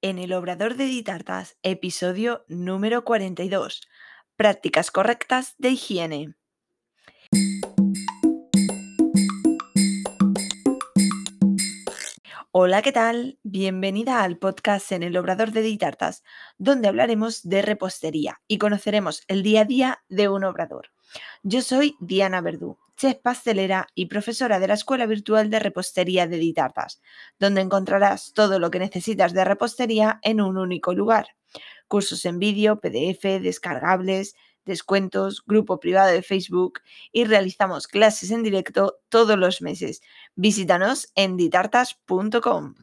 en el Obrador de Ditartas, episodio número 42. Prácticas correctas de higiene. Hola, ¿qué tal? Bienvenida al podcast en el Obrador de Ditartas, donde hablaremos de repostería y conoceremos el día a día de un obrador. Yo soy Diana Verdú, chef pastelera y profesora de la Escuela Virtual de Repostería de Ditartas, donde encontrarás todo lo que necesitas de repostería en un único lugar. Cursos en vídeo, PDF, descargables, descuentos, grupo privado de Facebook y realizamos clases en directo todos los meses. Visítanos en ditartas.com.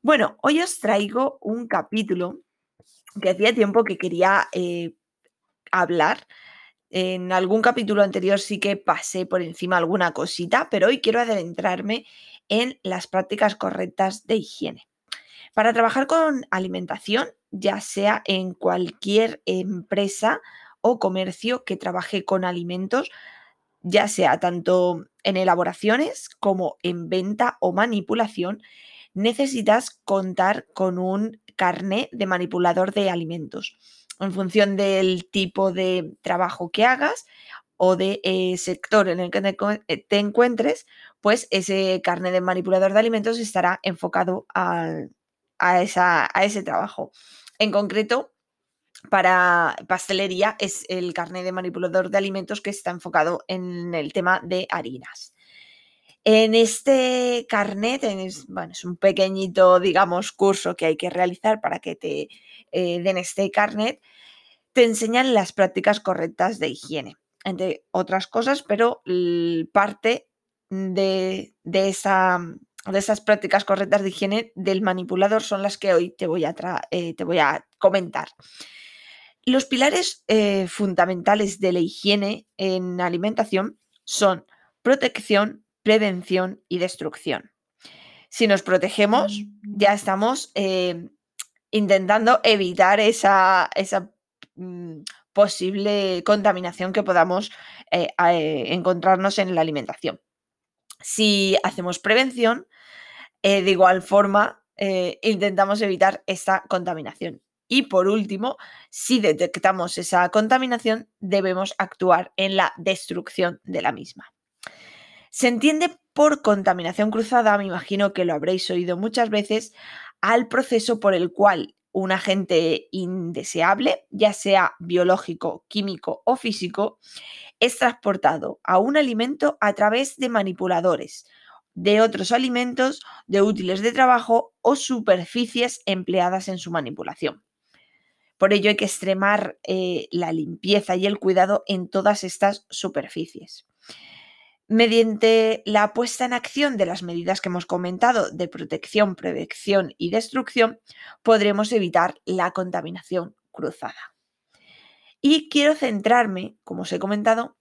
Bueno, hoy os traigo un capítulo que hacía tiempo que quería eh, hablar en algún capítulo anterior sí que pasé por encima alguna cosita, pero hoy quiero adentrarme en las prácticas correctas de higiene. Para trabajar con alimentación, ya sea en cualquier empresa o comercio que trabaje con alimentos, ya sea tanto en elaboraciones como en venta o manipulación, necesitas contar con un carné de manipulador de alimentos en función del tipo de trabajo que hagas o de eh, sector en el que eh, te, encuentres, pues ese carnet de manipulador de alimentos estará enfocado a, esa, a ese trabajo. En concreto, para pastelería es el carnet de manipulador de alimentos que está enfocado en el tema de harinas. En este carnet, es, bueno, es un pequeñito, digamos, curso que hay que realizar para que te eh, den este carnet, te enseñan las prácticas correctas de higiene, entre otras cosas, pero parte de, esa, de esas prácticas correctas de higiene del manipulador son las que hoy te voy a, eh, te voy a comentar. Los pilares eh, fundamentales de la higiene en alimentación son protección, prevención y destrucción. Si nos protegemos, ya estamos eh, intentando evitar esa, esa mm, posible contaminación que podamos eh, eh, encontrarnos en la alimentación. Si hacemos prevención, de igual forma, intentamos evitar esta contaminación. Y por último, si detectamos esa contaminación, debemos actuar en la destrucción de la misma. Se entiende por contaminación cruzada, me imagino que lo habréis oído muchas veces, al proceso por el cual un agente indeseable, ya sea biológico, químico o físico, es transportado a un alimento a través de manipuladores de otros alimentos, de útiles de trabajo o superficies empleadas en su manipulación. Por ello hay que extremar eh, la limpieza y el cuidado en todas estas superficies. Mediante la puesta en acción de las medidas que hemos comentado de protección, prevención y destrucción, podremos evitar la contaminación cruzada. Y quiero centrarme, como os he comentado,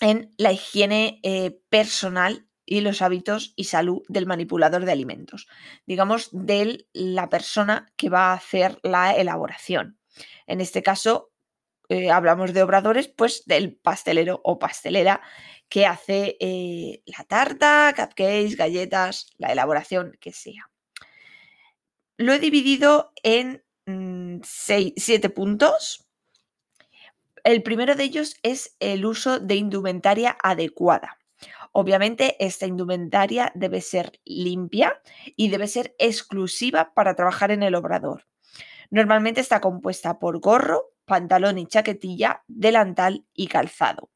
en la higiene eh, personal y los hábitos y salud del manipulador de alimentos, digamos, de la persona que va a hacer la elaboración. En este caso, eh, hablamos de obradores, pues del pastelero o pastelera que hace eh, la tarta, cupcakes, galletas, la elaboración que sea. Lo he dividido en mm, siete puntos. El primero de ellos es el uso de indumentaria adecuada. Obviamente esta indumentaria debe ser limpia y debe ser exclusiva para trabajar en el obrador. Normalmente está compuesta por gorro, pantalón y chaquetilla, delantal y calzado.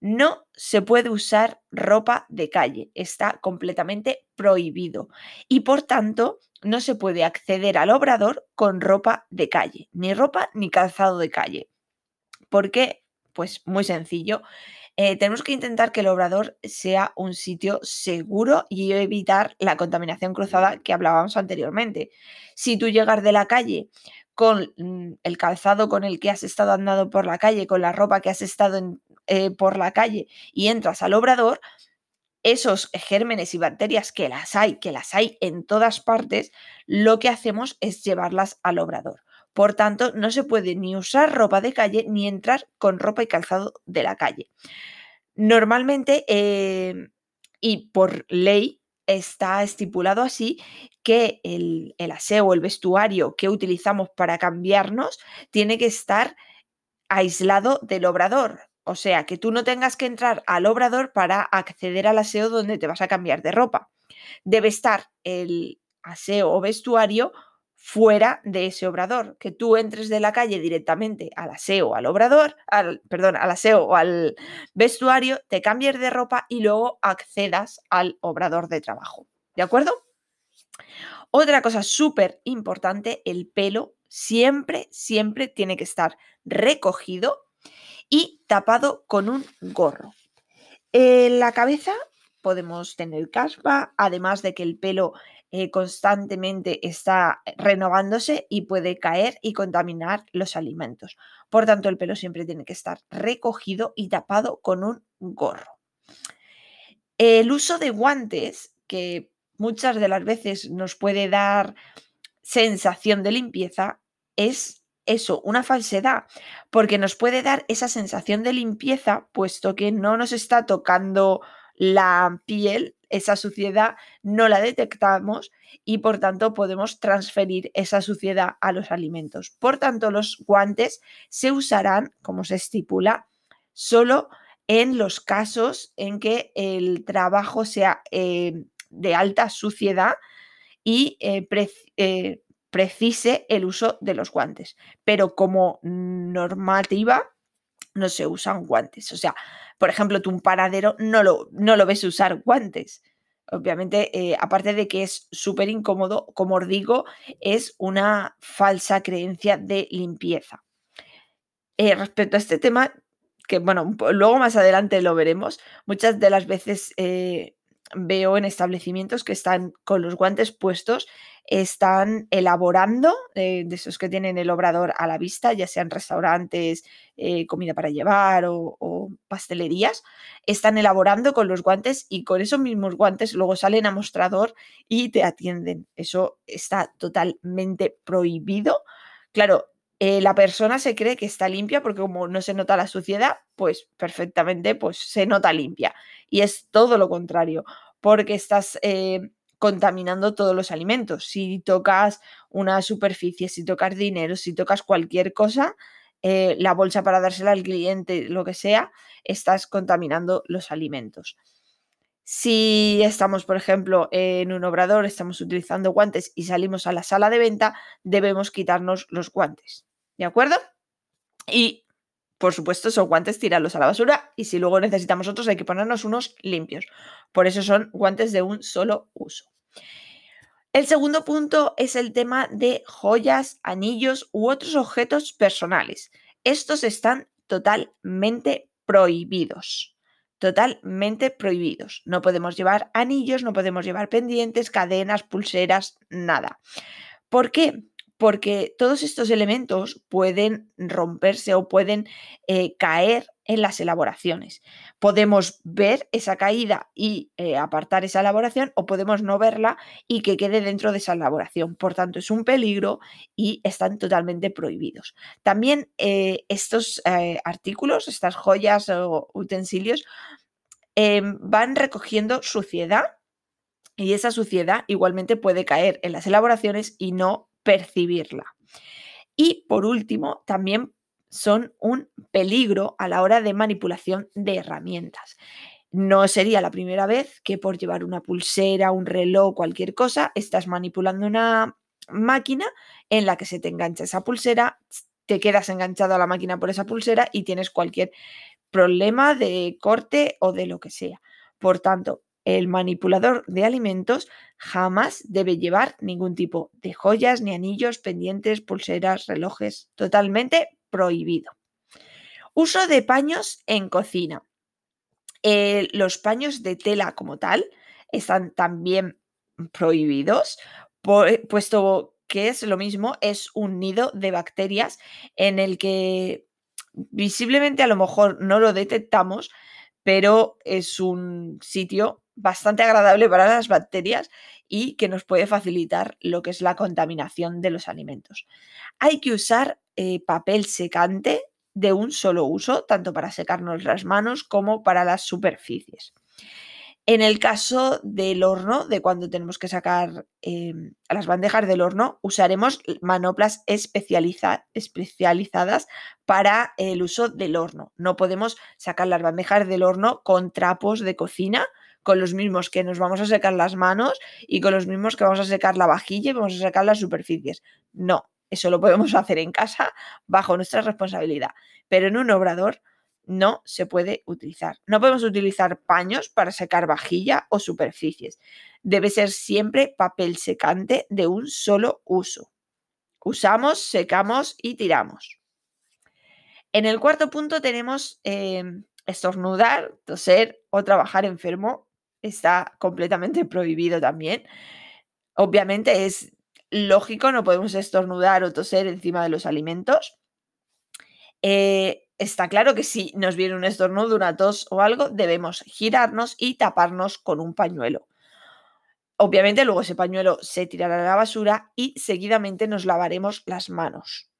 No se puede usar ropa de calle, está completamente prohibido y por tanto no se puede acceder al obrador con ropa de calle, ni ropa ni calzado de calle. ¿Por qué? Pues muy sencillo. Eh, tenemos que intentar que el obrador sea un sitio seguro y evitar la contaminación cruzada que hablábamos anteriormente. Si tú llegas de la calle con mm, el calzado con el que has estado andando por la calle, con la ropa que has estado eh, por la calle y entras al obrador, esos gérmenes y bacterias que las hay, que las hay en todas partes, lo que hacemos es llevarlas al obrador. Por tanto, no se puede ni usar ropa de calle ni entrar con ropa y calzado de la calle. Normalmente, eh, y por ley, está estipulado así que el, el aseo el vestuario que utilizamos para cambiarnos tiene que estar aislado del obrador. O sea, que tú no tengas que entrar al obrador para acceder al aseo donde te vas a cambiar de ropa. Debe estar el aseo o vestuario fuera de ese obrador, que tú entres de la calle directamente al aseo, al obrador, al, perdón, al aseo o al vestuario, te cambies de ropa y luego accedas al obrador de trabajo. ¿De acuerdo? Otra cosa súper importante, el pelo siempre, siempre tiene que estar recogido y tapado con un gorro. En la cabeza podemos tener caspa, además de que el pelo eh, constantemente está renovándose y puede caer y contaminar los alimentos. Por tanto, el pelo siempre tiene que estar recogido y tapado con un gorro. El uso de guantes, que muchas de las veces nos puede dar sensación de limpieza, es eso, una falsedad, porque nos puede dar esa sensación de limpieza, puesto que no nos está tocando la piel esa suciedad no la detectamos y por tanto podemos transferir esa suciedad a los alimentos. Por tanto, los guantes se usarán, como se estipula, solo en los casos en que el trabajo sea eh, de alta suciedad y eh, eh, precise el uso de los guantes. Pero como normativa no se usan guantes. O sea, por ejemplo, tú un paradero no lo, no lo ves usar guantes. Obviamente, eh, aparte de que es súper incómodo, como os digo, es una falsa creencia de limpieza. Eh, respecto a este tema, que bueno, luego más adelante lo veremos, muchas de las veces eh, veo en establecimientos que están con los guantes puestos están elaborando, eh, de esos que tienen el obrador a la vista, ya sean restaurantes, eh, comida para llevar o, o, pastelerías, están elaborando con los guantes y con esos mismos guantes luego salen a mostrador y te atienden. Eso está totalmente prohibido. Claro, eh, la persona se cree que está limpia porque como no se nota la suciedad, pues perfectamente pues se nota limpia. Y es todo lo contrario, porque estás contaminando todos los alimentos. Si tocas una superficie, si tocas dinero, si tocas cualquier cosa, eh, la bolsa para dársela al cliente, lo que sea, estás contaminando los alimentos. Si estamos, por ejemplo, en un obrador, estamos utilizando guantes y salimos a la sala de venta, debemos quitarnos los guantes. ¿De acuerdo? Y, por supuesto, esos guantes tirarlos a la basura y si luego necesitamos otros hay que ponernos unos limpios. Por eso son guantes de un solo uso. El segundo punto es el tema de joyas, anillos u otros objetos personales. Estos están totalmente prohibidos. Totalmente prohibidos. No podemos llevar anillos, no podemos llevar pendientes, cadenas, pulseras, nada. ¿Por qué? Porque todos estos elementos pueden romperse o pueden eh, caer en las elaboraciones. Podemos ver esa caída y eh, apartar esa elaboración o podemos no verla y que quede dentro de esa elaboración. Por tanto, es un peligro y están totalmente prohibidos. También eh, estos artículos, estas joyas o utensilios, em, van recogiendo suciedad y esa suciedad igualmente puede caer en las elaboraciones y no percibirla. Y por último, también son un peligro a la hora de manipulación de herramientas. No sería la primera vez que por llevar una pulsera, un reloj, cualquier cosa, estás manipulando una máquina en la que se te engancha esa pulsera, te quedas enganchado a la máquina por esa pulsera y tienes cualquier problema de corte o de lo que sea. Por tanto, el manipulador de alimentos jamás debe llevar ningún tipo de joyas, ni anillos, pendientes, pulseras, relojes, totalmente prohibido. Uso de paños en cocina. Eh, los paños de tela como tal están también prohibidos, puesto que es lo mismo, es un nido de bacterias en el que visiblemente a lo mejor no lo detectamos, pero es un sitio bastante agradable para las bacterias y que nos puede facilitar lo que es la contaminación de los alimentos. Hay que usar eh, papel secante de un solo uso, tanto para secarnos las manos como para las superficies. En el caso del horno, de cuando tenemos que sacar em, las bandejas del horno, usaremos manoplas especializadas para el uso del horno. No podemos sacar las bandejas del horno con trapos de cocina, con los mismos que nos vamos a secar las manos y con los mismos que vamos a secar la vajilla y vamos a secar las superficies. No, eso lo podemos hacer en casa bajo nuestra responsabilidad. Pero en un obrador no se puede utilizar. No podemos utilizar paños para secar vajilla o superficies. Debe ser siempre papel secante de un solo uso. Usamos, secamos y tiramos. En el cuarto punto tenemos em, estornudar, toser o trabajar enfermo. Está completamente prohibido también. Obviamente es lógico, no podemos estornudar o toser encima de los alimentos. Eh, está claro que si nos viene un estornudo, una tos o algo, debemos girarnos y taparnos con un pañuelo. Obviamente luego ese pañuelo se tirará a la basura y seguidamente nos lavaremos las manos.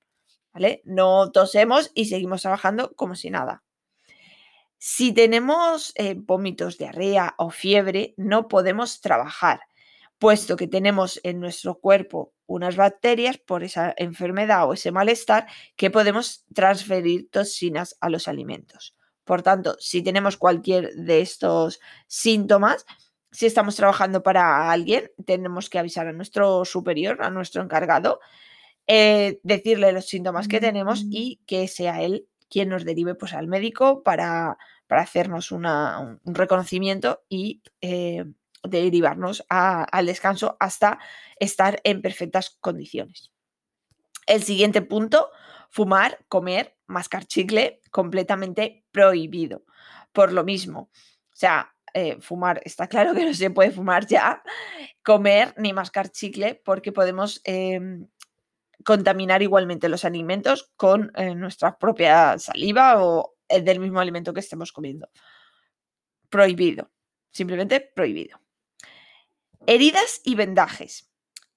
¿Vale? No tosemos y seguimos trabajando como si nada. Si tenemos eh, vómitos, diarrea o fiebre, no podemos trabajar puesto que tenemos en nuestro cuerpo unas bacterias por esa enfermedad o ese malestar que podemos transferir toxinas a los alimentos. Por tanto, si tenemos cualquier de estos síntomas, si estamos trabajando para alguien, tenemos que avisar a nuestro superior, a nuestro encargado, eh, decirle los síntomas que tenemos y que sea él quien nos derive pues, al médico para, para hacernos un reconocimiento y eh, derivarnos al descanso hasta estar en perfectas condiciones. El siguiente punto, fumar, comer, mascar chicle, completamente prohibido. Por lo mismo, o sea, eh, fumar, está claro que no se puede fumar ya, comer ni mascar chicle porque podemos em, contaminar igualmente los alimentos con eh, nuestra propia saliva o eh, del mismo alimento que estemos comiendo. Prohibido, simplemente prohibido. Heridas y vendajes.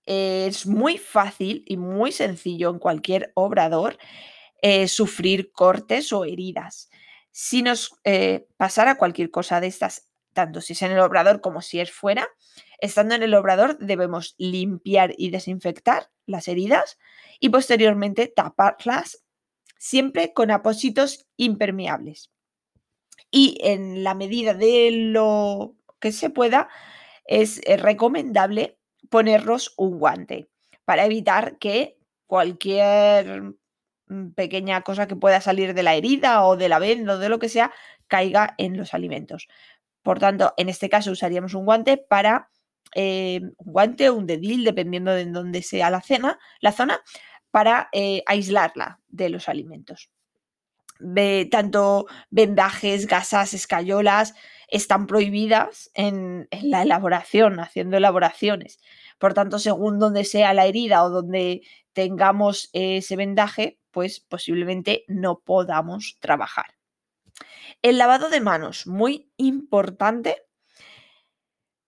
Es muy fácil y muy sencillo en cualquier obrador eh, sufrir cortes o heridas. Si nos pasara cualquier cosa de estas, tanto si es en el obrador como si es fuera, estando en el obrador debemos limpiar y desinfectar las heridas y posteriormente taparlas siempre con apósitos impermeables. Y en la medida de lo que se pueda, es eh, recomendable ponernos un guante para evitar que cualquier mm, pequeña cosa que pueda salir de la herida o de la venda o de lo que sea caiga en los alimentos. Por tanto, en este caso usaríamos un guante para eh, un guante o un dedil, dependiendo de dónde sea la, la zona, para eh, aislarla de los alimentos. tanto vendajes, gasas, escayolas, están prohibidas en, la elaboración, haciendo elaboraciones. Por tanto, según donde sea la herida o donde tengamos ese vendaje, pues posiblemente no podamos trabajar. El lavado de manos, muy importante.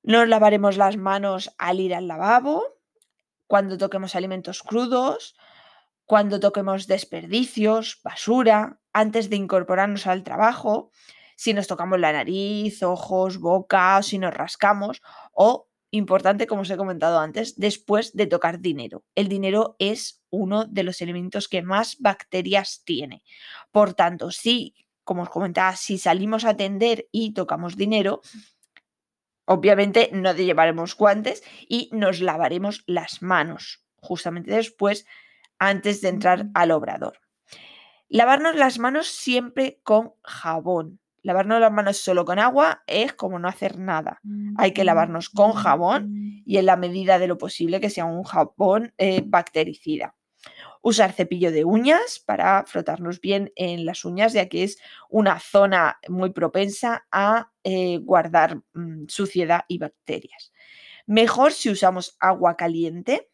Nos lavaremos las manos al ir al lavabo, cuando toquemos alimentos crudos, cuando toquemos desperdicios, basura, antes de incorporarnos al trabajo, si nos tocamos la nariz, ojos, boca, si nos rascamos o, importante como os he comentado antes, después de tocar dinero. El dinero es uno de los elementos que más bacterias tiene. Por tanto, si, como os comentaba, si salimos a atender y tocamos dinero, obviamente no llevaremos guantes y nos lavaremos las manos justamente después, antes de entrar al obrador. Lavarnos las manos siempre con jabón. Lavarnos las manos solo con agua es como no hacer nada. Hay que lavarnos con jabón y en la medida de lo posible que sea un jabón eh, bactericida. Usar cepillo de uñas para frotarnos bien en las uñas, ya que es una zona muy propensa a eh, guardar mm, suciedad y bacterias. Mejor si usamos agua caliente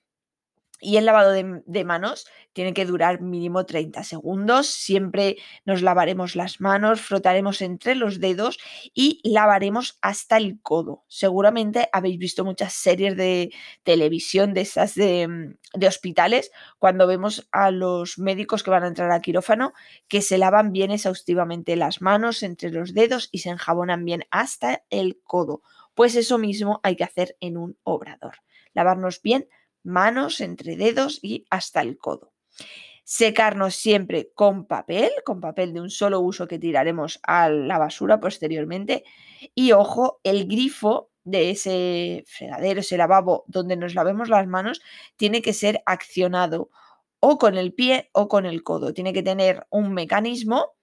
y el lavado de, manos tiene que durar mínimo 30 segundos. Siempre nos lavaremos las manos, frotaremos entre los dedos y lavaremos hasta el codo. Seguramente habéis visto muchas series de televisión de esas de, mm, de hospitales cuando vemos a los médicos que van a entrar al quirófano que se lavan bien exhaustivamente las manos entre los dedos y se enjabonan bien hasta el codo Pues eso mismo hay que hacer en un obrador. Lavarnos bien manos, entre dedos y hasta el codo. Secarnos siempre con papel, con papel de un solo uso que tiraremos a la basura posteriormente. Y ojo, el grifo de ese fregadero, ese lavabo donde nos lavemos las manos, tiene que ser accionado o con el pie o con el codo. Tiene que tener un mecanismo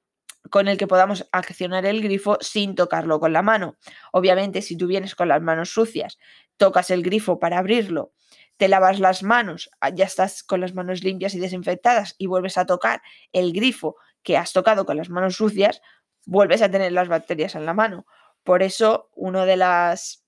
con el que podamos accionar el grifo sin tocarlo con la mano. Obviamente, si tú vienes con las manos sucias, tocas el grifo para abrirlo, te lavas las manos, ah, ya estás con las manos limpias y desinfectadas y vuelves a tocar el grifo que has tocado con las manos sucias, vuelves a tener las bacterias en la mano. Por eso, una de las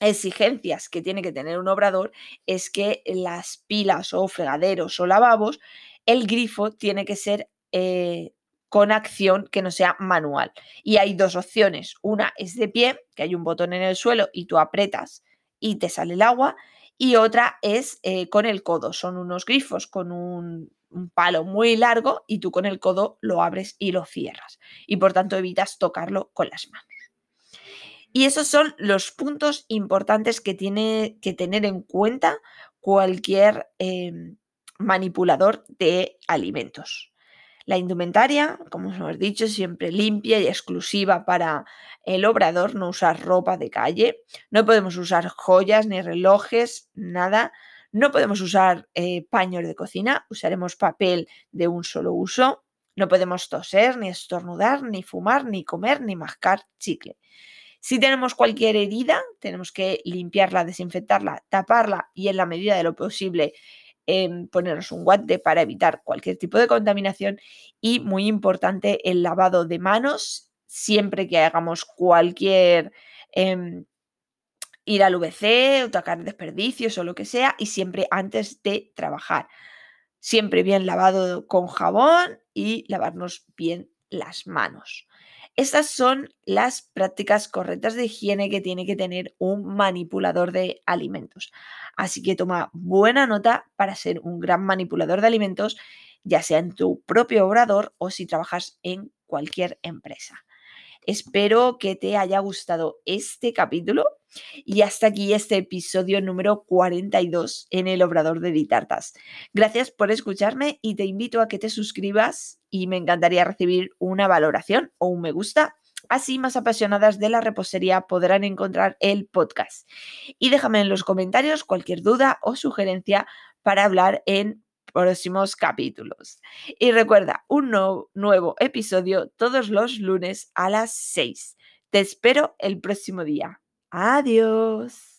exigencias que tiene que tener un obrador es que las pilas o fregaderos o lavabos, el grifo tiene que ser eh, con acción que no sea manual. Y hay dos opciones. Una es de pie, que hay un botón en el suelo y tú apretas y te sale el agua. Y otra es eh, con el codo. Son unos grifos con un, palo muy largo y tú con el codo lo abres y lo cierras. Y por tanto evitas tocarlo con las manos. Y esos son los puntos importantes que tiene que tener en cuenta cualquier em, manipulador de alimentos. La indumentaria, como hemos dicho, siempre limpia y exclusiva para el obrador, no usar ropa de calle, no podemos usar joyas ni relojes, nada, no podemos usar eh, paños de cocina, usaremos papel de un solo uso, no podemos toser, ni estornudar, ni fumar, ni comer, ni mascar chicle. Si tenemos cualquier herida, tenemos que limpiarla, desinfectarla, taparla y en la medida de lo posible em, ponernos un guante para evitar cualquier tipo de contaminación. Y muy importante, el lavado de manos siempre que hagamos cualquier... Em, ir al VC o tocar desperdicios o lo que sea y siempre antes de trabajar. Siempre bien lavado con jabón y lavarnos bien las manos. Estas son las prácticas correctas de higiene que tiene que tener un manipulador de alimentos. Así que toma buena nota para ser un gran manipulador de alimentos, ya sea en tu propio obrador o si trabajas en cualquier empresa. Espero que te haya gustado este capítulo y hasta aquí este episodio número 42 en el Obrador de Ditartas. Gracias por escucharme y te invito a que te suscribas y me encantaría recibir una valoración o un me gusta. Así más apasionadas de la repostería podrán encontrar el podcast. Y déjame en los comentarios cualquier duda o sugerencia para hablar en próximos capítulos. Y recuerda, un nuevo episodio todos los lunes a las 6. Te espero el próximo día. Adiós.